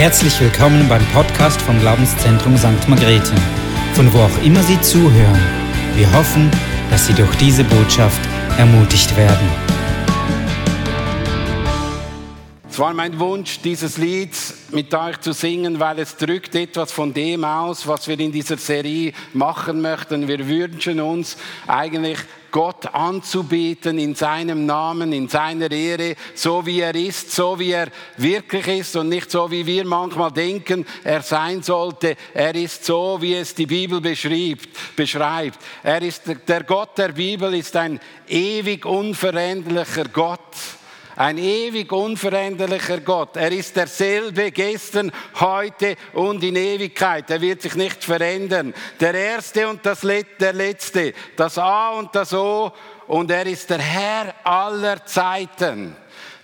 Herzlich willkommen beim Podcast vom Glaubenszentrum St. Margrethe, von wo auch immer Sie zuhören. Wir hoffen, dass Sie durch diese Botschaft ermutigt werden. Es war mein Wunsch, dieses Lied mit euch zu singen, weil es drückt etwas von dem aus, was wir in dieser Serie machen möchten. Wir wünschen uns eigentlich Gott anzubeten in seinem Namen, in seiner Ehre, so wie er ist, so wie er wirklich ist und nicht so wie wir manchmal denken, er sein sollte. Er ist so, wie es die Bibel beschreibt. beschreibt. Er ist der Gott der Bibel ist ein ewig unveränderlicher Gott. Ein ewig unveränderlicher Gott. Er ist derselbe gestern, heute und in Ewigkeit. Er wird sich nicht verändern. Der Erste und das Let der Letzte. Das A und das O. Und er ist der Herr aller Zeiten.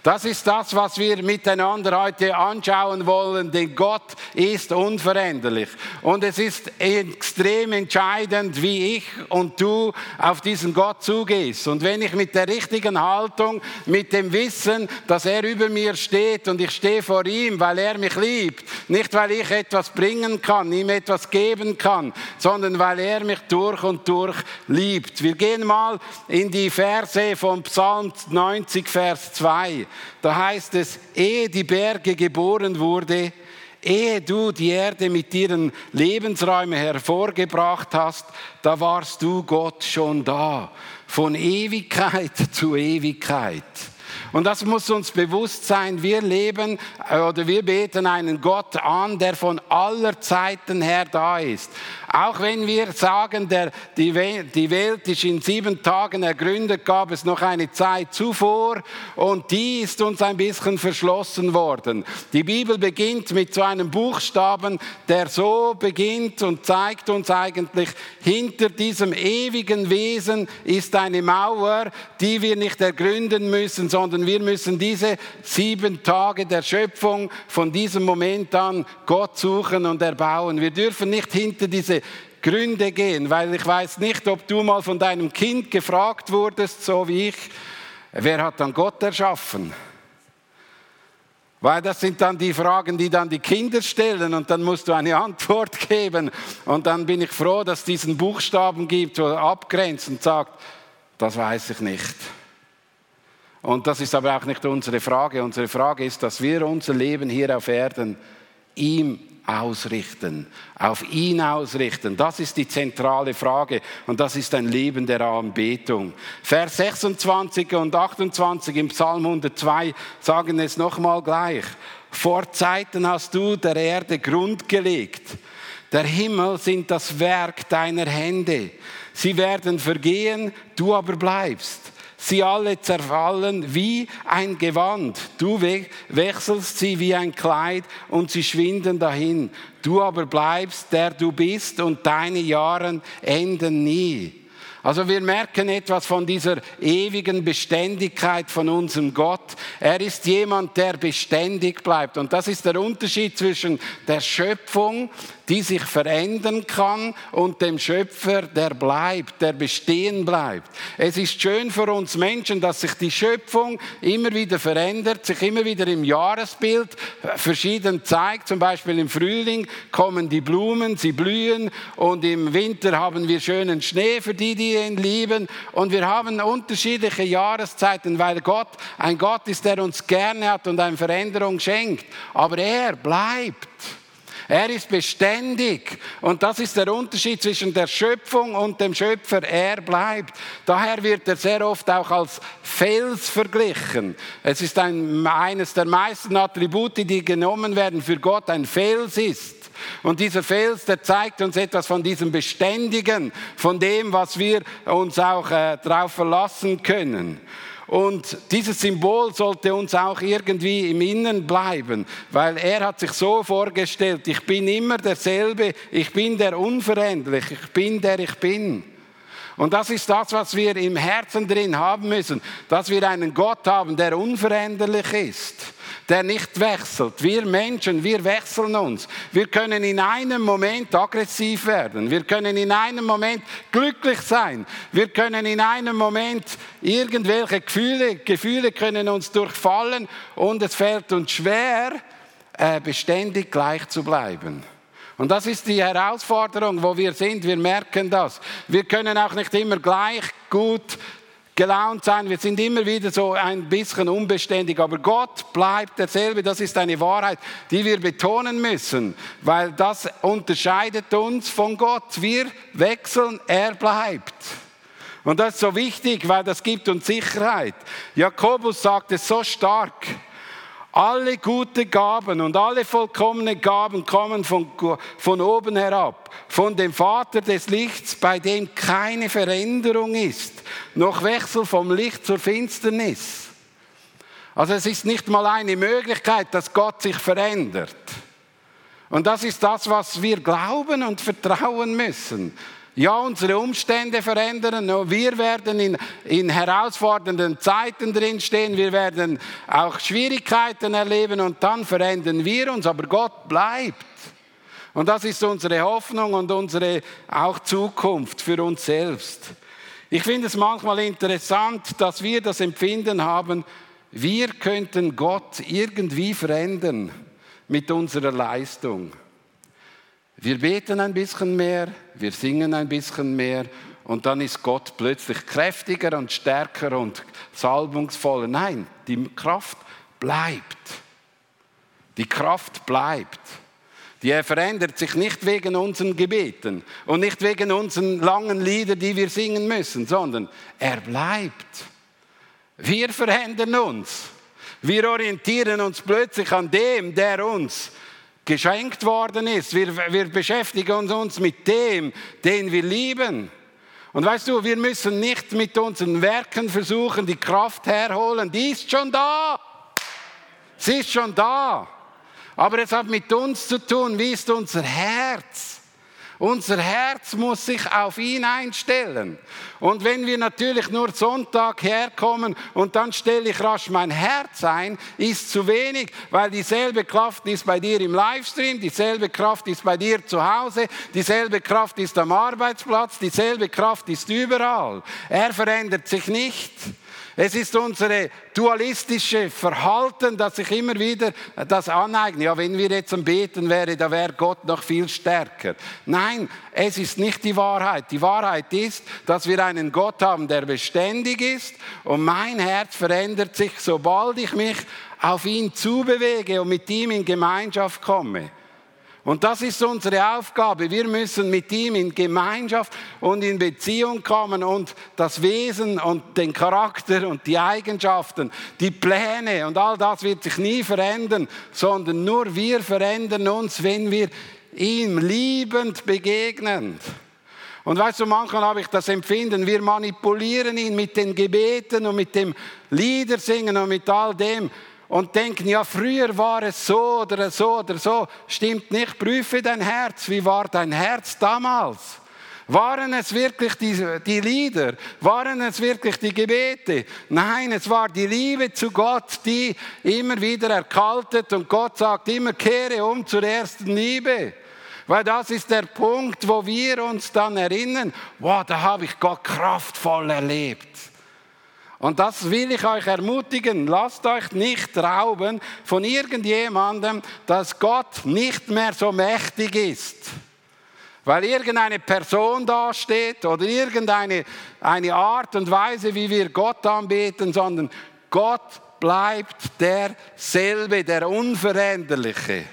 Das ist das, was wir miteinander heute anschauen wollen, denn Gott ist unveränderlich. Und es ist extrem entscheidend, wie ich und du auf diesen Gott zugehst. Und wenn ich mit der richtigen Haltung, mit dem Wissen, dass er über mir steht und ich stehe vor ihm, weil er mich liebt, nicht weil ich etwas bringen kann, ihm etwas geben kann, sondern weil er mich durch und durch liebt. Wir gehen mal in die Verse vom Psalm 90, Vers 2. Da heißt es, ehe die Berge geboren wurde, ehe du die Erde mit ihren Lebensräumen hervorgebracht hast, da warst du Gott schon da. Von Ewigkeit zu Ewigkeit. Und das muss uns bewusst sein. Wir leben äh, oder wir beten einen Gott an, der von aller Zeiten her da ist. Auch wenn wir sagen, der, die, die Welt ist in sieben Tagen ergründet, gab es noch eine Zeit zuvor und die ist uns ein bisschen verschlossen worden. Die Bibel beginnt mit so einem Buchstaben, der so beginnt und zeigt uns eigentlich, hinter diesem ewigen Wesen ist eine Mauer, die wir nicht ergründen müssen, sondern wir müssen diese sieben Tage der Schöpfung von diesem Moment an Gott suchen und erbauen. Wir dürfen nicht hinter diese Gründe gehen, weil ich weiß nicht, ob du mal von deinem Kind gefragt wurdest, so wie ich, wer hat dann Gott erschaffen? Weil das sind dann die Fragen, die dann die Kinder stellen und dann musst du eine Antwort geben. Und dann bin ich froh, dass es diesen Buchstaben gibt, wo er abgrenzt und sagt, das weiß ich nicht. Und das ist aber auch nicht unsere Frage. Unsere Frage ist, dass wir unser Leben hier auf Erden ihm ausrichten, auf ihn ausrichten. Das ist die zentrale Frage und das ist ein Leben der Anbetung. Vers 26 und 28 im Psalm 102 sagen es nochmal gleich. Vor Zeiten hast du der Erde Grund gelegt. Der Himmel sind das Werk deiner Hände. Sie werden vergehen, du aber bleibst. Sie alle zerfallen wie ein Gewand. Du wechselst sie wie ein Kleid und sie schwinden dahin. Du aber bleibst, der du bist und deine Jahre enden nie. Also wir merken etwas von dieser ewigen Beständigkeit von unserem Gott. Er ist jemand, der beständig bleibt. Und das ist der Unterschied zwischen der Schöpfung, die sich verändern kann und dem Schöpfer, der bleibt, der bestehen bleibt. Es ist schön für uns Menschen, dass sich die Schöpfung immer wieder verändert, sich immer wieder im Jahresbild verschieden zeigt. Zum Beispiel im Frühling kommen die Blumen, sie blühen und im Winter haben wir schönen Schnee für die, die ihn lieben. Und wir haben unterschiedliche Jahreszeiten, weil Gott ein Gott ist, der uns gerne hat und eine Veränderung schenkt. Aber er bleibt. Er ist beständig. Und das ist der Unterschied zwischen der Schöpfung und dem Schöpfer. Er bleibt. Daher wird er sehr oft auch als Fels verglichen. Es ist ein, eines der meisten Attribute, die genommen werden für Gott, ein Fels ist. Und dieser Fels, der zeigt uns etwas von diesem Beständigen, von dem, was wir uns auch äh, darauf verlassen können. Und dieses Symbol sollte uns auch irgendwie im Innern bleiben, weil er hat sich so vorgestellt, ich bin immer derselbe, ich bin der unveränderlich, ich bin der ich bin. Und das ist das, was wir im Herzen drin haben müssen, dass wir einen Gott haben, der unveränderlich ist der nicht wechselt. Wir Menschen, wir wechseln uns. Wir können in einem Moment aggressiv werden. Wir können in einem Moment glücklich sein. Wir können in einem Moment irgendwelche Gefühle, Gefühle können uns durchfallen und es fällt uns schwer, äh, beständig gleich zu bleiben. Und das ist die Herausforderung, wo wir sind. Wir merken das. Wir können auch nicht immer gleich gut gelaunt sein. Wir sind immer wieder so ein bisschen unbeständig. Aber Gott bleibt derselbe. Das ist eine Wahrheit, die wir betonen müssen, weil das unterscheidet uns von Gott. Wir wechseln, er bleibt. Und das ist so wichtig, weil das gibt uns Sicherheit. Jakobus sagt es so stark. Alle gute Gaben und alle vollkommene Gaben kommen von, von oben herab, von dem Vater des Lichts, bei dem keine Veränderung ist, noch Wechsel vom Licht zur Finsternis. Also es ist nicht mal eine Möglichkeit, dass Gott sich verändert. Und das ist das, was wir glauben und vertrauen müssen. Ja, unsere Umstände verändern. Wir werden in, in herausfordernden Zeiten drinstehen. Wir werden auch Schwierigkeiten erleben und dann verändern wir uns. Aber Gott bleibt. Und das ist unsere Hoffnung und unsere auch Zukunft für uns selbst. Ich finde es manchmal interessant, dass wir das Empfinden haben, wir könnten Gott irgendwie verändern mit unserer Leistung. Wir beten ein bisschen mehr, wir singen ein bisschen mehr und dann ist Gott plötzlich kräftiger und stärker und salbungsvoller. Nein, die Kraft bleibt. Die Kraft bleibt. Die verändert sich nicht wegen unseren Gebeten und nicht wegen unseren langen Liedern, die wir singen müssen, sondern er bleibt. Wir verändern uns. Wir orientieren uns plötzlich an dem, der uns geschenkt worden ist. Wir, wir beschäftigen uns mit dem, den wir lieben. Und weißt du, wir müssen nicht mit unseren Werken versuchen, die Kraft herholen. Die ist schon da. Sie ist schon da. Aber es hat mit uns zu tun. Wie ist unser Herz? Unser Herz muss sich auf ihn einstellen. Und wenn wir natürlich nur Sonntag herkommen und dann stelle ich rasch mein Herz ein, ist zu wenig, weil dieselbe Kraft ist bei dir im Livestream, dieselbe Kraft ist bei dir zu Hause, dieselbe Kraft ist am Arbeitsplatz, dieselbe Kraft ist überall. Er verändert sich nicht. Es ist unsere dualistische Verhalten, dass sich immer wieder das aneignet. Ja, wenn wir jetzt am Beten wäre, da wäre Gott noch viel stärker. Nein, es ist nicht die Wahrheit. Die Wahrheit ist, dass wir einen Gott haben, der beständig ist und mein Herz verändert sich, sobald ich mich auf ihn zubewege und mit ihm in Gemeinschaft komme. Und das ist unsere Aufgabe. Wir müssen mit ihm in Gemeinschaft und in Beziehung kommen und das Wesen und den Charakter und die Eigenschaften, die Pläne und all das wird sich nie verändern, sondern nur wir verändern uns, wenn wir ihm liebend begegnen. Und weißt du, manchmal habe ich das Empfinden, wir manipulieren ihn mit den Gebeten und mit dem Liedersingen und mit all dem und denken, ja, früher war es so oder so oder so. Stimmt nicht. Prüfe dein Herz. Wie war dein Herz damals? Waren es wirklich die, die Lieder? Waren es wirklich die Gebete? Nein, es war die Liebe zu Gott, die immer wieder erkaltet und Gott sagt immer, kehre um zur ersten Liebe. Weil das ist der Punkt, wo wir uns dann erinnern, wow, da habe ich Gott kraftvoll erlebt. Und das will ich euch ermutigen. Lasst euch nicht rauben von irgendjemandem, dass Gott nicht mehr so mächtig ist. Weil irgendeine Person dasteht oder irgendeine eine Art und Weise, wie wir Gott anbeten, sondern Gott bleibt derselbe, der Unveränderliche.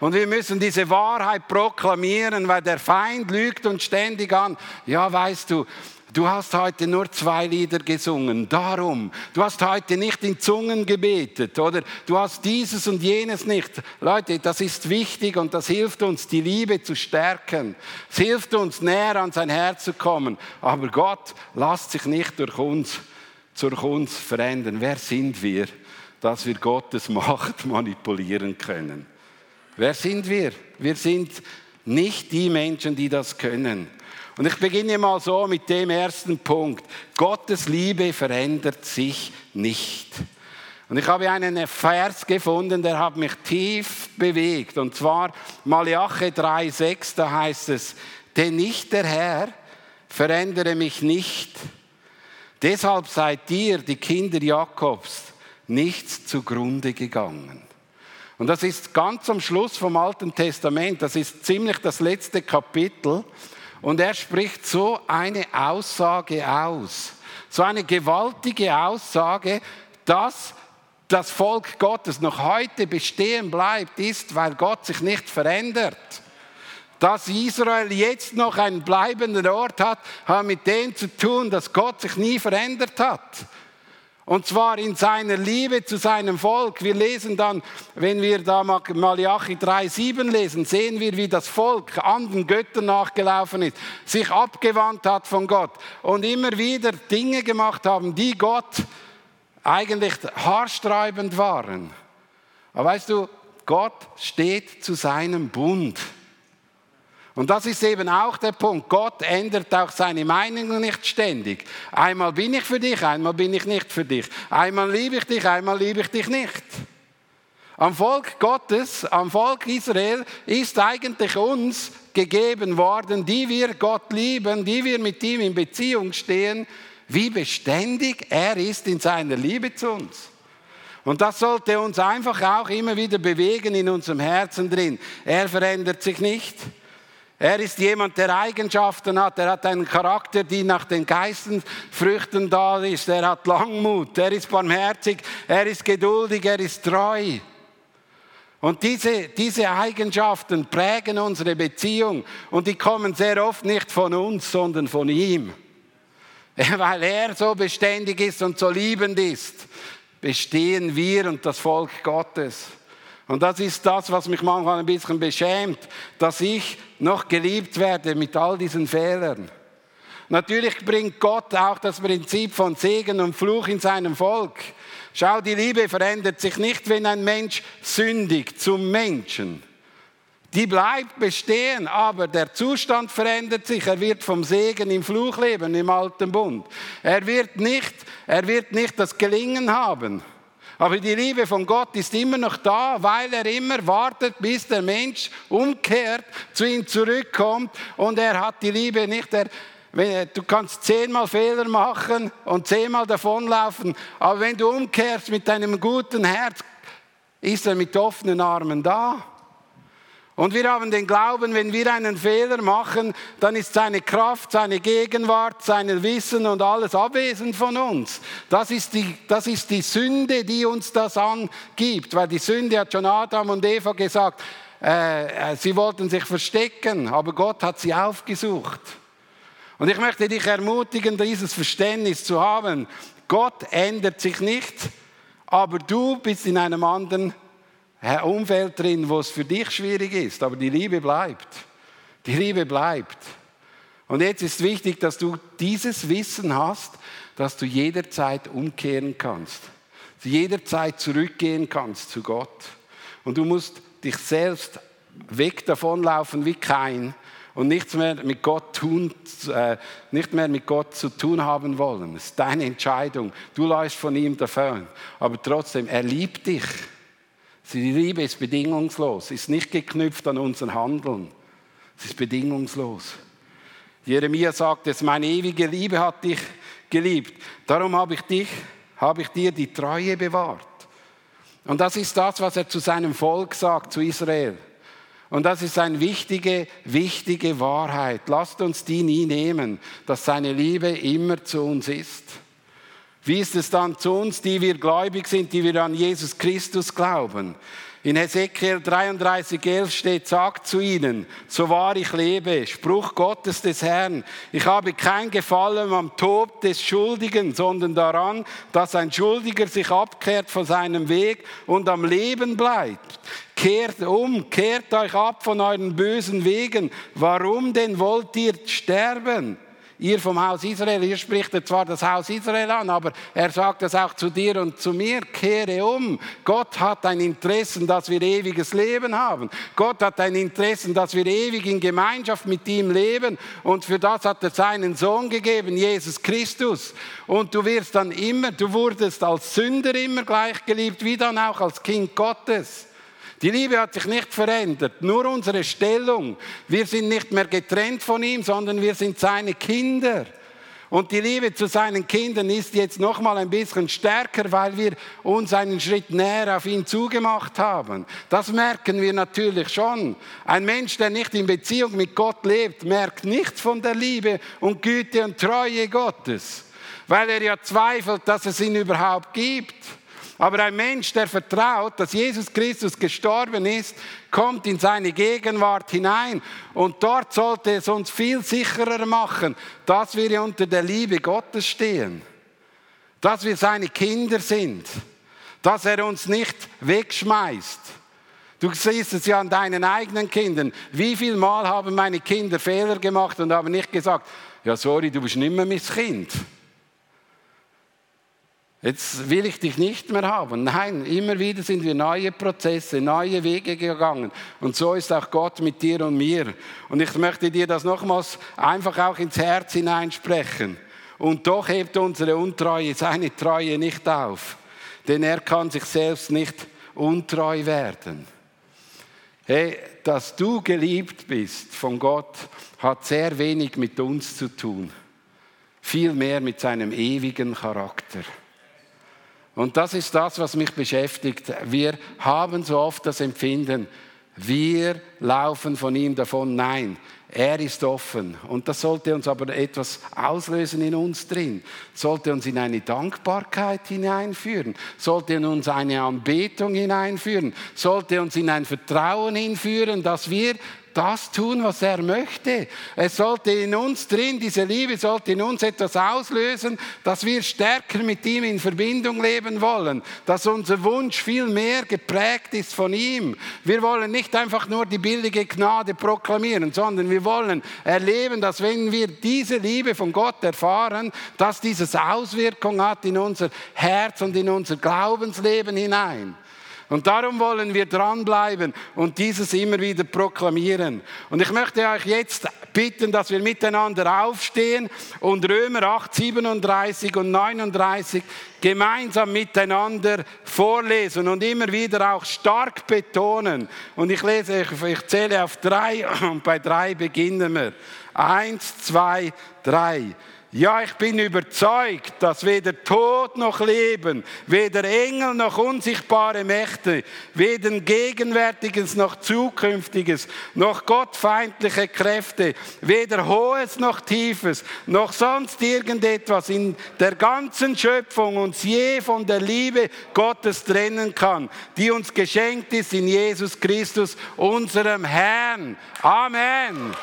Und wir müssen diese Wahrheit proklamieren, weil der Feind lügt uns ständig an. Ja, weißt du, Du hast heute nur zwei Lieder gesungen. Darum. Du hast heute nicht in Zungen gebetet oder du hast dieses und jenes nicht. Leute, das ist wichtig und das hilft uns, die Liebe zu stärken. Es hilft uns, näher an sein Herz zu kommen. Aber Gott lasst sich nicht durch uns, durch uns verändern. Wer sind wir, dass wir Gottes Macht manipulieren können? Wer sind wir? Wir sind nicht die Menschen, die das können. Und ich beginne mal so mit dem ersten Punkt. Gottes Liebe verändert sich nicht. Und ich habe einen Vers gefunden, der hat mich tief bewegt. Und zwar Malachi 3,6, da heißt es, denn nicht der Herr verändere mich nicht. Deshalb seid ihr, die Kinder Jakobs, nichts zugrunde gegangen. Und das ist ganz am Schluss vom Alten Testament, das ist ziemlich das letzte Kapitel. Und er spricht so eine Aussage aus, so eine gewaltige Aussage, dass das Volk Gottes noch heute bestehen bleibt, ist, weil Gott sich nicht verändert. Dass Israel jetzt noch einen bleibenden Ort hat, hat mit dem zu tun, dass Gott sich nie verändert hat. Und zwar in seiner Liebe zu seinem Volk. Wir lesen dann, wenn wir da Malachi 3,7 lesen, sehen wir, wie das Volk anderen Göttern nachgelaufen ist, sich abgewandt hat von Gott und immer wieder Dinge gemacht haben, die Gott eigentlich haarsträubend waren. Aber weißt du, Gott steht zu seinem Bund. Und das ist eben auch der Punkt. Gott ändert auch seine Meinung nicht ständig. Einmal bin ich für dich, einmal bin ich nicht für dich. Einmal liebe ich dich, einmal liebe ich dich nicht. Am Volk Gottes, am Volk Israel ist eigentlich uns gegeben worden, die wir Gott lieben, die wir mit ihm in Beziehung stehen, wie beständig er ist in seiner Liebe zu uns. Und das sollte uns einfach auch immer wieder bewegen in unserem Herzen drin. Er verändert sich nicht. Er ist jemand, der Eigenschaften hat. Er hat einen Charakter, die nach den Geistenfrüchten da ist. Er hat Langmut. Er ist barmherzig. Er ist geduldig. Er ist treu. Und diese, diese Eigenschaften prägen unsere Beziehung. Und die kommen sehr oft nicht von uns, sondern von ihm. Weil er so beständig ist und so liebend ist, bestehen wir und das Volk Gottes. Und das ist das, was mich manchmal ein bisschen beschämt, dass ich noch geliebt werde mit all diesen Fehlern. Natürlich bringt Gott auch das Prinzip von Segen und Fluch in seinem Volk. Schau, die Liebe verändert sich nicht, wenn ein Mensch sündigt zum Menschen. Die bleibt bestehen, aber der Zustand verändert sich. Er wird vom Segen im Fluch leben, im alten Bund. Er wird nicht, er wird nicht das Gelingen haben. Aber die Liebe von Gott ist immer noch da, weil er immer wartet, bis der Mensch umkehrt, zu ihm zurückkommt. Und er hat die Liebe nicht. Er, du kannst zehnmal Fehler machen und zehnmal davonlaufen, aber wenn du umkehrst mit deinem guten Herz, ist er mit offenen Armen da. Und wir haben den Glauben, wenn wir einen Fehler machen, dann ist seine Kraft, seine Gegenwart, sein Wissen und alles abwesend von uns. Das ist, die, das ist die Sünde, die uns das angibt. Weil die Sünde hat schon Adam und Eva gesagt, äh, äh, sie wollten sich verstecken, aber Gott hat sie aufgesucht. Und ich möchte dich ermutigen, dieses Verständnis zu haben. Gott ändert sich nicht, aber du bist in einem anderen Umfeld drin, wo es für dich schwierig ist, aber die Liebe bleibt. Die Liebe bleibt. Und jetzt ist wichtig, dass du dieses Wissen hast, dass du jederzeit umkehren kannst, jederzeit zurückgehen kannst zu Gott. Und du musst dich selbst weg davonlaufen wie kein und nichts mehr mit Gott tun, äh, nicht mehr mit Gott zu tun haben wollen. Das ist deine Entscheidung. Du läufst von ihm davon. Aber trotzdem, er liebt dich. Die Liebe ist bedingungslos, ist nicht geknüpft an unser Handeln. Es ist bedingungslos. Jeremia sagt es, meine ewige Liebe hat dich geliebt. Darum habe ich dich, habe ich dir die Treue bewahrt. Und das ist das, was er zu seinem Volk sagt, zu Israel. Und das ist eine wichtige, wichtige Wahrheit. Lasst uns die nie nehmen, dass seine Liebe immer zu uns ist. Wie ist es dann zu uns, die wir gläubig sind, die wir an Jesus Christus glauben? In Hesekiel 33, 11 steht, sagt zu ihnen, so wahr ich lebe, Spruch Gottes des Herrn, ich habe kein Gefallen am Tod des Schuldigen, sondern daran, dass ein Schuldiger sich abkehrt von seinem Weg und am Leben bleibt. Kehrt um, kehrt euch ab von euren bösen Wegen. Warum denn wollt ihr sterben? Ihr vom Haus Israel, hier spricht zwar das Haus Israel an, aber er sagt das auch zu dir und zu mir, kehre um. Gott hat ein Interesse, dass wir ewiges Leben haben. Gott hat ein Interesse, dass wir ewig in Gemeinschaft mit ihm leben und für das hat er seinen Sohn gegeben, Jesus Christus. Und du wirst dann immer, du wurdest als Sünder immer gleich geliebt, wie dann auch als Kind Gottes. Die Liebe hat sich nicht verändert, nur unsere Stellung. Wir sind nicht mehr getrennt von ihm, sondern wir sind seine Kinder. Und die Liebe zu seinen Kindern ist jetzt noch mal ein bisschen stärker, weil wir uns einen Schritt näher auf ihn zugemacht haben. Das merken wir natürlich schon. Ein Mensch, der nicht in Beziehung mit Gott lebt, merkt nichts von der Liebe und Güte und Treue Gottes, weil er ja zweifelt, dass es ihn überhaupt gibt. Aber ein Mensch, der vertraut, dass Jesus Christus gestorben ist, kommt in seine Gegenwart hinein. Und dort sollte es uns viel sicherer machen, dass wir unter der Liebe Gottes stehen. Dass wir seine Kinder sind. Dass er uns nicht wegschmeißt. Du siehst es ja an deinen eigenen Kindern. Wie viel Mal haben meine Kinder Fehler gemacht und haben nicht gesagt, ja sorry, du bist nicht mehr mein Kind. Jetzt will ich dich nicht mehr haben. Nein, immer wieder sind wir neue Prozesse, neue Wege gegangen. Und so ist auch Gott mit dir und mir. Und ich möchte dir das nochmals einfach auch ins Herz hineinsprechen. Und doch hebt unsere Untreue seine Treue nicht auf. Denn er kann sich selbst nicht untreu werden. Hey, dass du geliebt bist von Gott, hat sehr wenig mit uns zu tun. Vielmehr mit seinem ewigen Charakter. Und das ist das, was mich beschäftigt. Wir haben so oft das Empfinden, wir laufen von ihm davon. Nein, er ist offen. Und das sollte uns aber etwas auslösen in uns drin. Sollte uns in eine Dankbarkeit hineinführen. Sollte uns eine Anbetung hineinführen. Sollte uns in ein Vertrauen hinführen, dass wir das tun, was er möchte. Es sollte in uns drin, diese Liebe sollte in uns etwas auslösen, dass wir stärker mit ihm in Verbindung leben wollen, dass unser Wunsch viel mehr geprägt ist von ihm. Wir wollen nicht einfach nur die billige Gnade proklamieren, sondern wir wollen erleben, dass wenn wir diese Liebe von Gott erfahren, dass dieses Auswirkung hat in unser Herz und in unser Glaubensleben hinein. Und darum wollen wir dranbleiben und dieses immer wieder proklamieren. Und ich möchte euch jetzt bitten, dass wir miteinander aufstehen und Römer 8, 37 und 39 gemeinsam miteinander vorlesen und immer wieder auch stark betonen. Und ich lese, ich, zähle auf drei und bei drei beginnen wir. Eins, zwei, drei. Ja, ich bin überzeugt, dass weder Tod noch Leben, weder Engel noch unsichtbare Mächte, weder Gegenwärtiges noch Zukünftiges, noch gottfeindliche Kräfte, weder Hohes noch Tiefes, noch sonst irgendetwas in der ganzen Schöpfung uns je von der Liebe Gottes trennen kann, die uns geschenkt ist in Jesus Christus, unserem Herrn. Amen.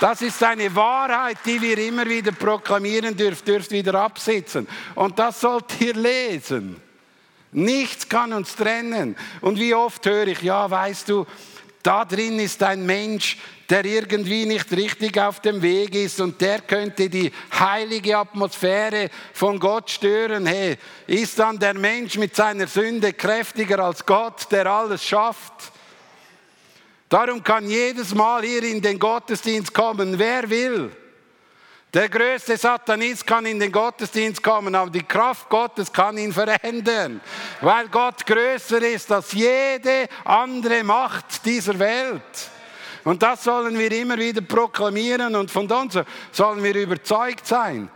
Das ist eine Wahrheit, die wir immer wieder proklamieren dürfen, dürft wieder absitzen. Und das sollt ihr lesen. Nichts kann uns trennen. Und wie oft höre ich, ja, weißt du, da drin ist ein Mensch, der irgendwie nicht richtig auf dem Weg ist und der könnte die heilige Atmosphäre von Gott stören. Hey, ist dann der Mensch mit seiner Sünde kräftiger als Gott, der alles schafft? Darum kann jedes Mal hier in den Gottesdienst kommen, wer will. Der größte Satanist kann in den Gottesdienst kommen, aber die Kraft Gottes kann ihn verändern, weil Gott größer ist als jede andere Macht dieser Welt. Und das sollen wir immer wieder proklamieren und von uns sollen wir überzeugt sein.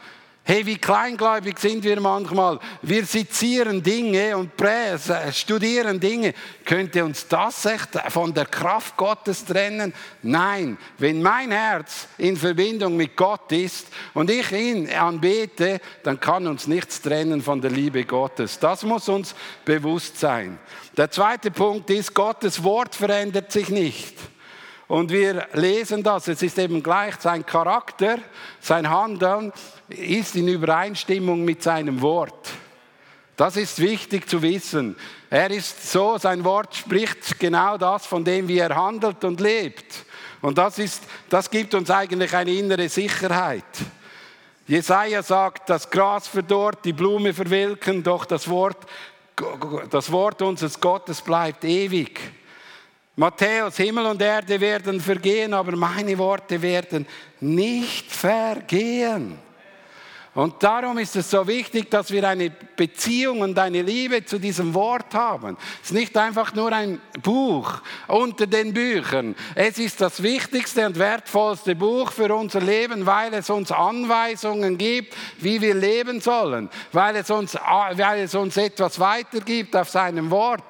Hey, wie kleingläubig sind wir manchmal. Wir sezieren Dinge und studieren Dinge. Könnte uns das echt von der Kraft Gottes trennen? Nein, wenn mein Herz in Verbindung mit Gott ist und ich ihn anbete, dann kann uns nichts trennen von der Liebe Gottes. Das muss uns bewusst sein. Der zweite Punkt ist, Gottes Wort verändert sich nicht. Und wir lesen das, es ist eben gleich sein Charakter, sein Handeln ist in Übereinstimmung mit seinem Wort. Das ist wichtig zu wissen. Er ist so, sein Wort spricht genau das, von dem wie er handelt und lebt. Und das, ist, das gibt uns eigentlich eine innere Sicherheit. Jesaja sagt, das Gras verdorrt, die Blume verwelken, doch das Wort, das Wort unseres Gottes bleibt ewig. Matthäus, Himmel und Erde werden vergehen, aber meine Worte werden nicht vergehen. Und darum ist es so wichtig, dass wir eine Beziehung und eine Liebe zu diesem Wort haben. Es ist nicht einfach nur ein Buch unter den Büchern. Es ist das wichtigste und wertvollste Buch für unser Leben, weil es uns Anweisungen gibt, wie wir leben sollen, weil es uns, weil es uns etwas weitergibt auf seinem Wort.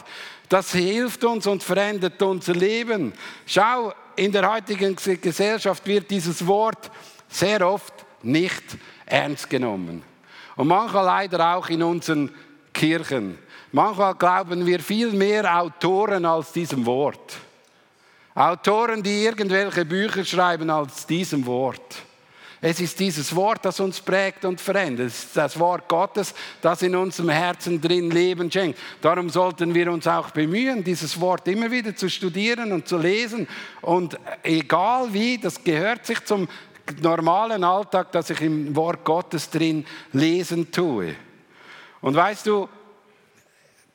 Das hilft uns und verändert unser Leben. Schau, in der heutigen Gesellschaft wird dieses Wort sehr oft nicht ernst genommen. Und manchmal leider auch in unseren Kirchen. Manchmal glauben wir viel mehr Autoren als diesem Wort. Autoren, die irgendwelche Bücher schreiben als diesem Wort. Es ist dieses Wort, das uns prägt und verändert. Es ist das Wort Gottes, das in unserem Herzen drin Leben schenkt. Darum sollten wir uns auch bemühen, dieses Wort immer wieder zu studieren und zu lesen. Und egal wie, das gehört sich zum normalen Alltag, dass ich im Wort Gottes drin lesen tue. Und weißt du,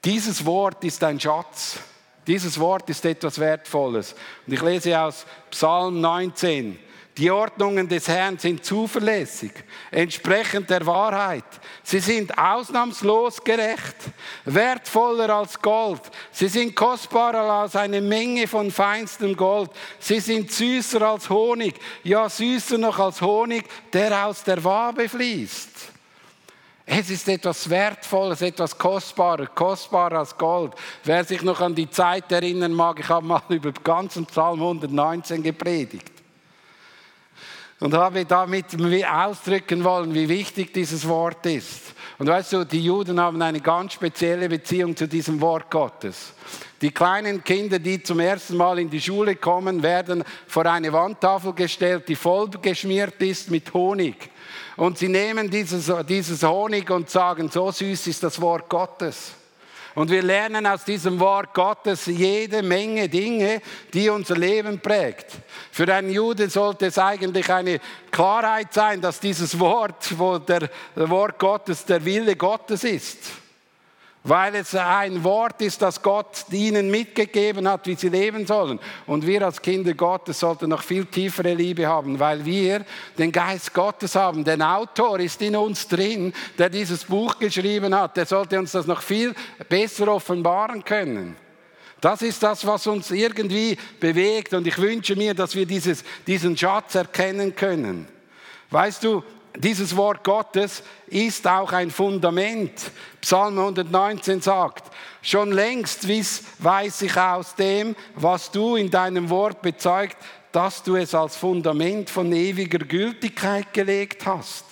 dieses Wort ist ein Schatz. Dieses Wort ist etwas Wertvolles. Und ich lese aus Psalm 19. Die Ordnungen des Herrn sind zuverlässig, entsprechend der Wahrheit. Sie sind ausnahmslos gerecht, wertvoller als Gold. Sie sind kostbarer als eine Menge von feinstem Gold. Sie sind süßer als Honig, ja süßer noch als Honig, der aus der Wabe fließt. Es ist etwas Wertvolles, etwas Kostbarer, kostbarer als Gold. Wer sich noch an die Zeit erinnern mag, ich habe mal über den ganzen Psalm 119 gepredigt und habe damit ausdrücken wollen, wie wichtig dieses Wort ist. Und weißt du, die Juden haben eine ganz spezielle Beziehung zu diesem Wort Gottes. Die kleinen Kinder, die zum ersten Mal in die Schule kommen, werden vor eine Wandtafel gestellt, die voll geschmiert ist mit Honig. Und sie nehmen dieses, dieses Honig und sagen, so süß ist das Wort Gottes. Und wir lernen aus diesem Wort Gottes jede Menge Dinge, die unser Leben prägt. Für einen Jude sollte es eigentlich eine Klarheit sein, dass dieses Wort, wo der Wort Gottes der Wille Gottes ist weil es ein Wort ist, das Gott ihnen mitgegeben hat, wie sie leben sollen. Und wir als Kinder Gottes sollten noch viel tiefere Liebe haben, weil wir den Geist Gottes haben. Der Autor ist in uns drin, der dieses Buch geschrieben hat. Der sollte uns das noch viel besser offenbaren können. Das ist das, was uns irgendwie bewegt. Und ich wünsche mir, dass wir dieses, diesen Schatz erkennen können. Weißt du, dieses Wort Gottes ist auch ein Fundament. Psalm 119 sagt, schon längst weiß ich aus dem, was du in deinem Wort bezeugt, dass du es als Fundament von ewiger Gültigkeit gelegt hast.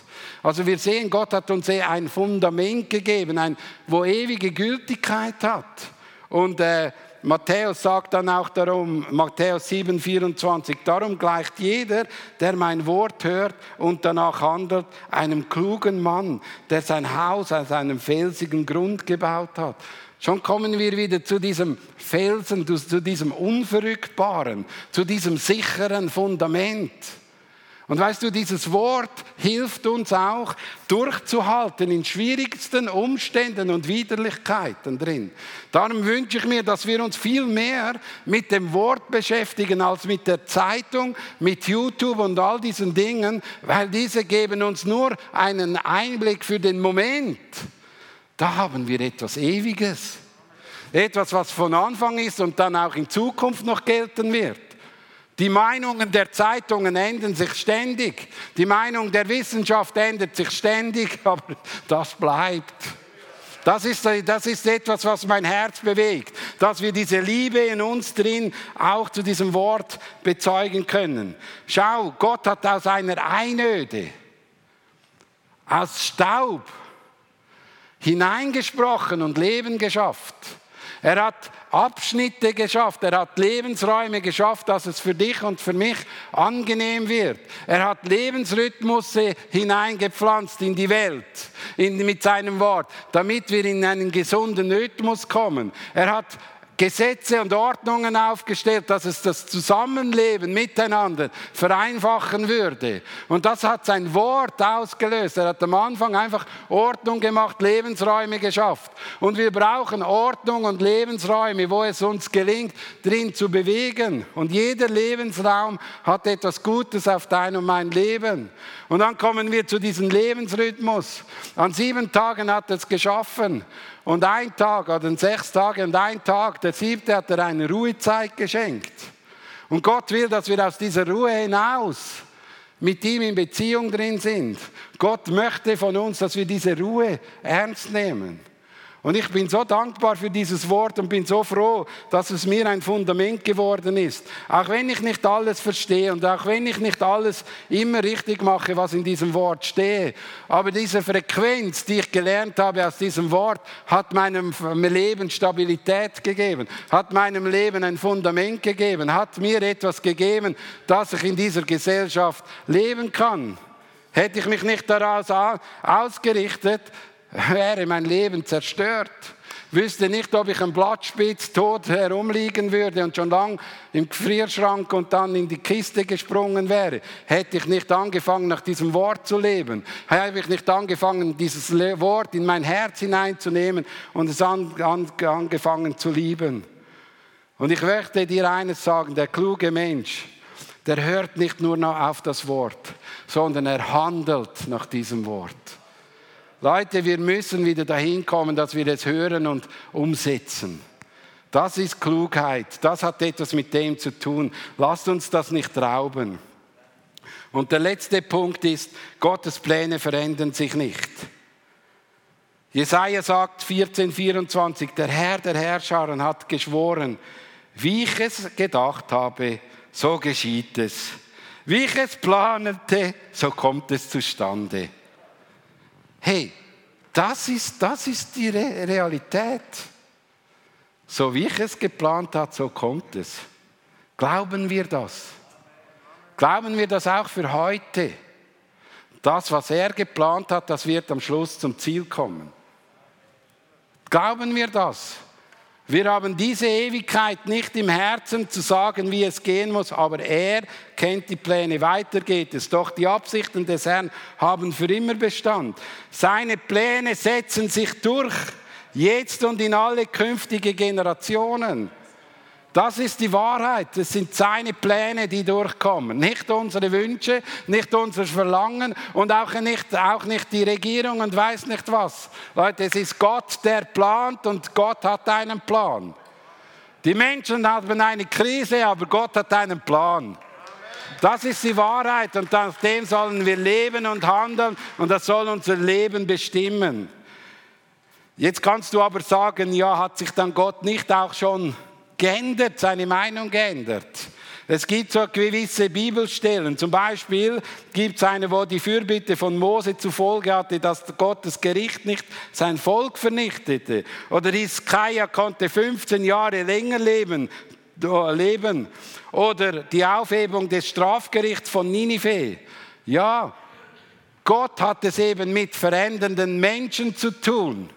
Also wir sehen, Gott hat uns eh ein Fundament gegeben, ein, wo ewige Gültigkeit hat. Und äh, Matthäus sagt dann auch darum, Matthäus 7, 24, darum gleicht jeder, der mein Wort hört und danach handelt, einem klugen Mann, der sein Haus aus einem felsigen Grund gebaut hat. Schon kommen wir wieder zu diesem Felsen, zu diesem Unverrückbaren, zu diesem sicheren Fundament. Und weißt du, dieses Wort hilft uns auch durchzuhalten in schwierigsten Umständen und Widerlichkeiten drin. Darum wünsche ich mir, dass wir uns viel mehr mit dem Wort beschäftigen als mit der Zeitung, mit YouTube und all diesen Dingen, weil diese geben uns nur einen Einblick für den Moment. Da haben wir etwas Ewiges. Etwas, was von Anfang ist und dann auch in Zukunft noch gelten wird. Die Meinungen der Zeitungen ändern sich ständig. Die Meinung der Wissenschaft ändert sich ständig, aber das bleibt. Das ist, das ist etwas, was mein Herz bewegt, dass wir diese Liebe in uns drin auch zu diesem Wort bezeugen können. Schau, Gott hat aus einer Einöde, aus Staub hineingesprochen und Leben geschafft. Er hat Abschnitte geschafft, er hat Lebensräume geschafft, dass es für dich und für mich angenehm wird. Er hat Lebensrhythmus hineingepflanzt in die Welt in, mit seinem Wort, damit wir in einen gesunden Rhythmus kommen. Er hat Gesetze und Ordnungen aufgestellt, dass es das Zusammenleben miteinander vereinfachen würde. Und das hat sein Wort ausgelöst. Er hat am Anfang einfach Ordnung gemacht, Lebensräume geschafft. Und wir brauchen Ordnung und Lebensräume, wo es uns gelingt, drin zu bewegen. Und jeder Lebensraum hat etwas Gutes auf dein und mein Leben. Und dann kommen wir zu diesem Lebensrhythmus. An sieben Tagen hat er es geschaffen. Und ein Tag, oder sechs Tage und ein Tag, der siebte hat er eine Ruhezeit geschenkt. Und Gott will, dass wir aus dieser Ruhe hinaus mit ihm in Beziehung drin sind. Gott möchte von uns, dass wir diese Ruhe ernst nehmen. Und ich bin so dankbar für dieses Wort und bin so froh, dass es mir ein Fundament geworden ist. Auch wenn ich nicht alles verstehe und auch wenn ich nicht alles immer richtig mache, was in diesem Wort steht. Aber diese Frequenz, die ich gelernt habe aus diesem Wort, hat meinem Leben Stabilität gegeben, hat meinem Leben ein Fundament gegeben, hat mir etwas gegeben, dass ich in dieser Gesellschaft leben kann. Hätte ich mich nicht daraus ausgerichtet, wäre mein Leben zerstört. Wüsste nicht, ob ich ein Blattspitz tot herumliegen würde und schon lang im Gefrierschrank und dann in die Kiste gesprungen wäre. Hätte ich nicht angefangen, nach diesem Wort zu leben. Hätte ich nicht angefangen, dieses Wort in mein Herz hineinzunehmen und es an, an, angefangen zu lieben. Und ich möchte dir eines sagen, der kluge Mensch, der hört nicht nur noch auf das Wort, sondern er handelt nach diesem Wort. Leute, wir müssen wieder dahin kommen, dass wir es hören und umsetzen. Das ist Klugheit. Das hat etwas mit dem zu tun. Lasst uns das nicht rauben. Und der letzte Punkt ist, Gottes Pläne verändern sich nicht. Jesaja sagt 14,24, der Herr der Herrscharen hat geschworen, wie ich es gedacht habe, so geschieht es. Wie ich es planete, so kommt es zustande. Hey, das ist, das ist die Re Realität. So wie ich es geplant habe, so kommt es. Glauben wir das? Glauben wir das auch für heute? Das, was er geplant hat, das wird am Schluss zum Ziel kommen. Glauben wir das? Wir haben diese Ewigkeit nicht im Herzen zu sagen, wie es gehen muss, aber er kennt die Pläne. Weiter geht es. Doch die Absichten des Herrn haben für immer Bestand. Seine Pläne setzen sich durch, jetzt und in alle künftige Generationen. Das ist die Wahrheit. Es sind seine Pläne, die durchkommen. Nicht unsere Wünsche, nicht unser Verlangen und auch nicht, auch nicht die Regierung und weiß nicht was. Leute, es ist Gott, der plant und Gott hat einen Plan. Die Menschen haben eine Krise, aber Gott hat einen Plan. Das ist die Wahrheit und nach dem sollen wir leben und handeln und das soll unser Leben bestimmen. Jetzt kannst du aber sagen, ja, hat sich dann Gott nicht auch schon geändert, seine Meinung geändert. Es gibt so gewisse Bibelstellen. Zum Beispiel gibt es eine, wo die Fürbitte von Mose zur Folge hatte, dass Gottes Gericht nicht sein Volk vernichtete. Oder Hiskia konnte 15 Jahre länger leben, leben. Oder die Aufhebung des Strafgerichts von Ninive. Ja, Gott hat es eben mit verändernden Menschen zu tun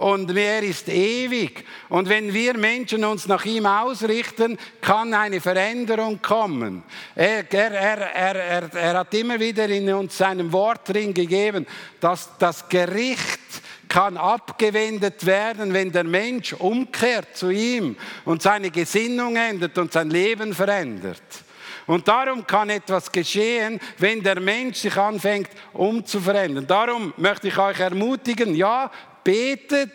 und er ist ewig. Und wenn wir Menschen uns nach ihm ausrichten, kann eine Veränderung kommen. Er, er, er, er, er hat immer wieder in uns seinem Wort drin gegeben, dass das Gericht kann abgewendet werden, wenn der Mensch umkehrt zu ihm und seine Gesinnung ändert und sein Leben verändert. Und darum kann etwas geschehen, wenn der Mensch sich anfängt umzuverändern. Darum möchte ich euch ermutigen, ja, betet.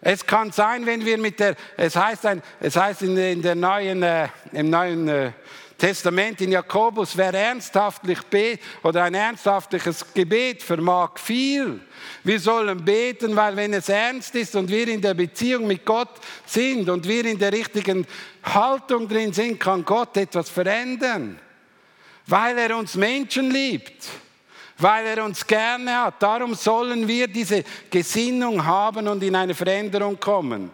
Es kann sein, wenn wir mit der, es heißt, ein, es heißt in, in der neuen, äh, im neuen äh, Testament in Jakobus, wer ernsthaftlich betet oder ein ernsthaftes Gebet vermag viel. Wir sollen beten, weil wenn es ernst ist und wir in der Beziehung mit Gott sind und wir in der richtigen Haltung drin sind, kann Gott etwas verändern, weil er uns Menschen liebt weil er uns gerne hat. Darum sollen wir diese Gesinnung haben und in eine Veränderung kommen.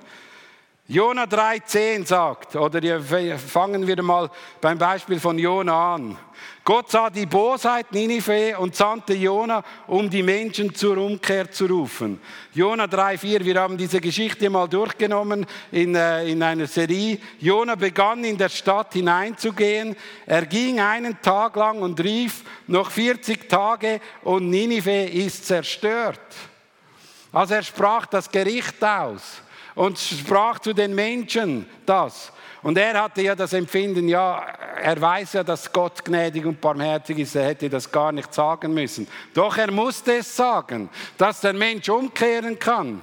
Jona 3,10 sagt, oder fangen wir mal beim Beispiel von Jona an. Gott sah die Bosheit Ninive und sandte Jona, um die Menschen zur Umkehr zu rufen. Jona 3,4, wir haben diese Geschichte mal durchgenommen in, äh, in einer Serie. Jona begann in der Stadt hineinzugehen. Er ging einen Tag lang und rief, noch 40 Tage und Ninive ist zerstört. Also er sprach das Gericht aus und sprach zu den Menschen das. Und er hatte ja das Empfinden, ja, er weiß ja, dass Gott gnädig und barmherzig ist, er hätte das gar nicht sagen müssen. Doch er musste es sagen, dass der Mensch umkehren kann.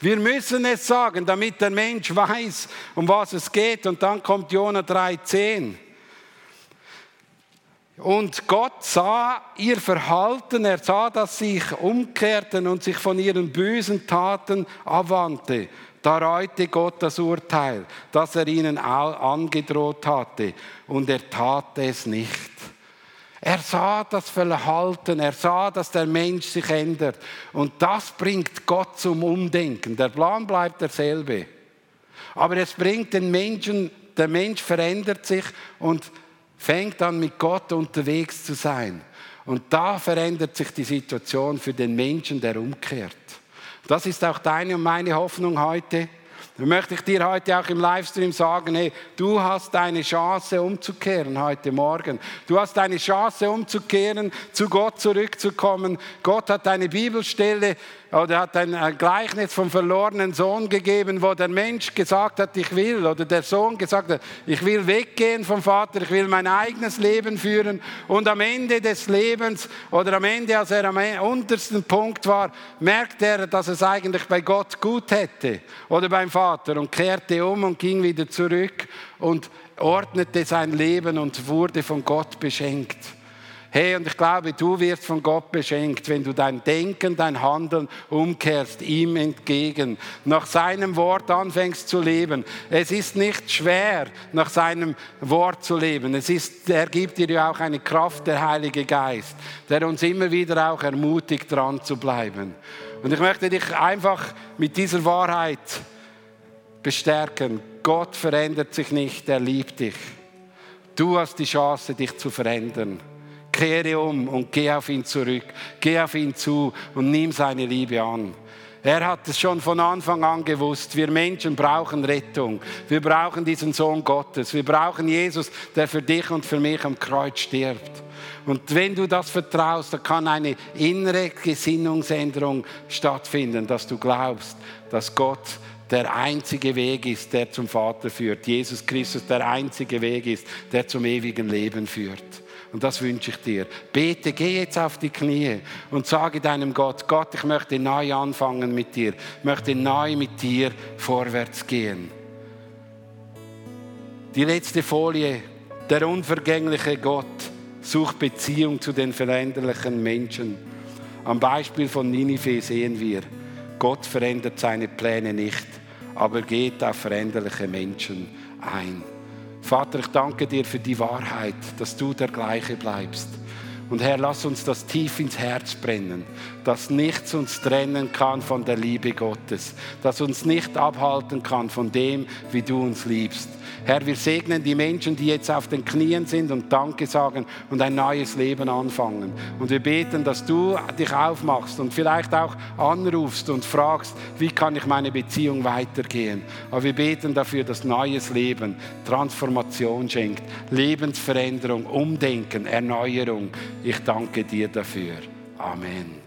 Wir müssen es sagen, damit der Mensch weiß, um was es geht. Und dann kommt Jona 3,10. Und Gott sah ihr Verhalten, er sah, dass sie sich umkehrten und sich von ihren bösen Taten abwandte. Da reute Gott das Urteil, das er ihnen angedroht hatte, und er tat es nicht. Er sah das Verhalten, er sah, dass der Mensch sich ändert. Und das bringt Gott zum Umdenken. Der Plan bleibt derselbe. Aber es bringt den Menschen, der Mensch verändert sich und fängt an mit Gott unterwegs zu sein. Und da verändert sich die Situation für den Menschen, der umkehrt. Das ist auch deine und meine Hoffnung heute. Dann möchte ich dir heute auch im Livestream sagen, hey, du hast eine Chance umzukehren heute Morgen. Du hast eine Chance umzukehren, zu Gott zurückzukommen. Gott hat eine Bibelstelle oder hat ein Gleichnis vom verlorenen Sohn gegeben, wo der Mensch gesagt hat, ich will, oder der Sohn gesagt hat, ich will weggehen vom Vater, ich will mein eigenes Leben führen. Und am Ende des Lebens oder am Ende, als er am untersten Punkt war, merkt er, dass es eigentlich bei Gott gut hätte oder beim Vater und kehrte um und ging wieder zurück und ordnete sein Leben und wurde von Gott beschenkt. Hey, und ich glaube, du wirst von Gott beschenkt, wenn du dein Denken, dein Handeln umkehrst, ihm entgegen, nach seinem Wort anfängst zu leben. Es ist nicht schwer, nach seinem Wort zu leben. Es ist, er gibt dir ja auch eine Kraft, der Heilige Geist, der uns immer wieder auch ermutigt, dran zu bleiben. Und ich möchte dich einfach mit dieser Wahrheit bestärken. Gott verändert sich nicht, er liebt dich. Du hast die Chance, dich zu verändern. Kehre um und geh auf ihn zurück. Geh auf ihn zu und nimm seine Liebe an. Er hat es schon von Anfang an gewusst. Wir Menschen brauchen Rettung. Wir brauchen diesen Sohn Gottes. Wir brauchen Jesus, der für dich und für mich am Kreuz stirbt. Und wenn du das vertraust, dann kann eine innere Gesinnungsänderung stattfinden, dass du glaubst, dass Gott der einzige Weg ist, der zum Vater führt. Jesus Christus der einzige Weg ist, der zum ewigen Leben führt. Und das wünsche ich dir. Bete, geh jetzt auf die Knie und sage deinem Gott, Gott, ich möchte neu anfangen mit dir. Ich möchte neu mit dir vorwärts gehen. Die letzte Folie. Der unvergängliche Gott sucht Beziehung zu den veränderlichen Menschen. Am Beispiel von Ninive sehen wir, Gott verändert seine Pläne nicht, aber geht auf veränderliche Menschen ein. Vater, ich danke dir für die Wahrheit, dass du der gleiche bleibst. Und Herr, lass uns das tief ins Herz brennen, dass nichts uns trennen kann von der Liebe Gottes, dass uns nicht abhalten kann von dem, wie du uns liebst. Herr, wir segnen die Menschen, die jetzt auf den Knien sind und Danke sagen und ein neues Leben anfangen. Und wir beten, dass du dich aufmachst und vielleicht auch anrufst und fragst, wie kann ich meine Beziehung weitergehen. Aber wir beten dafür, dass neues Leben Transformation schenkt, Lebensveränderung, Umdenken, Erneuerung. Ich danke dir dafür. Amen.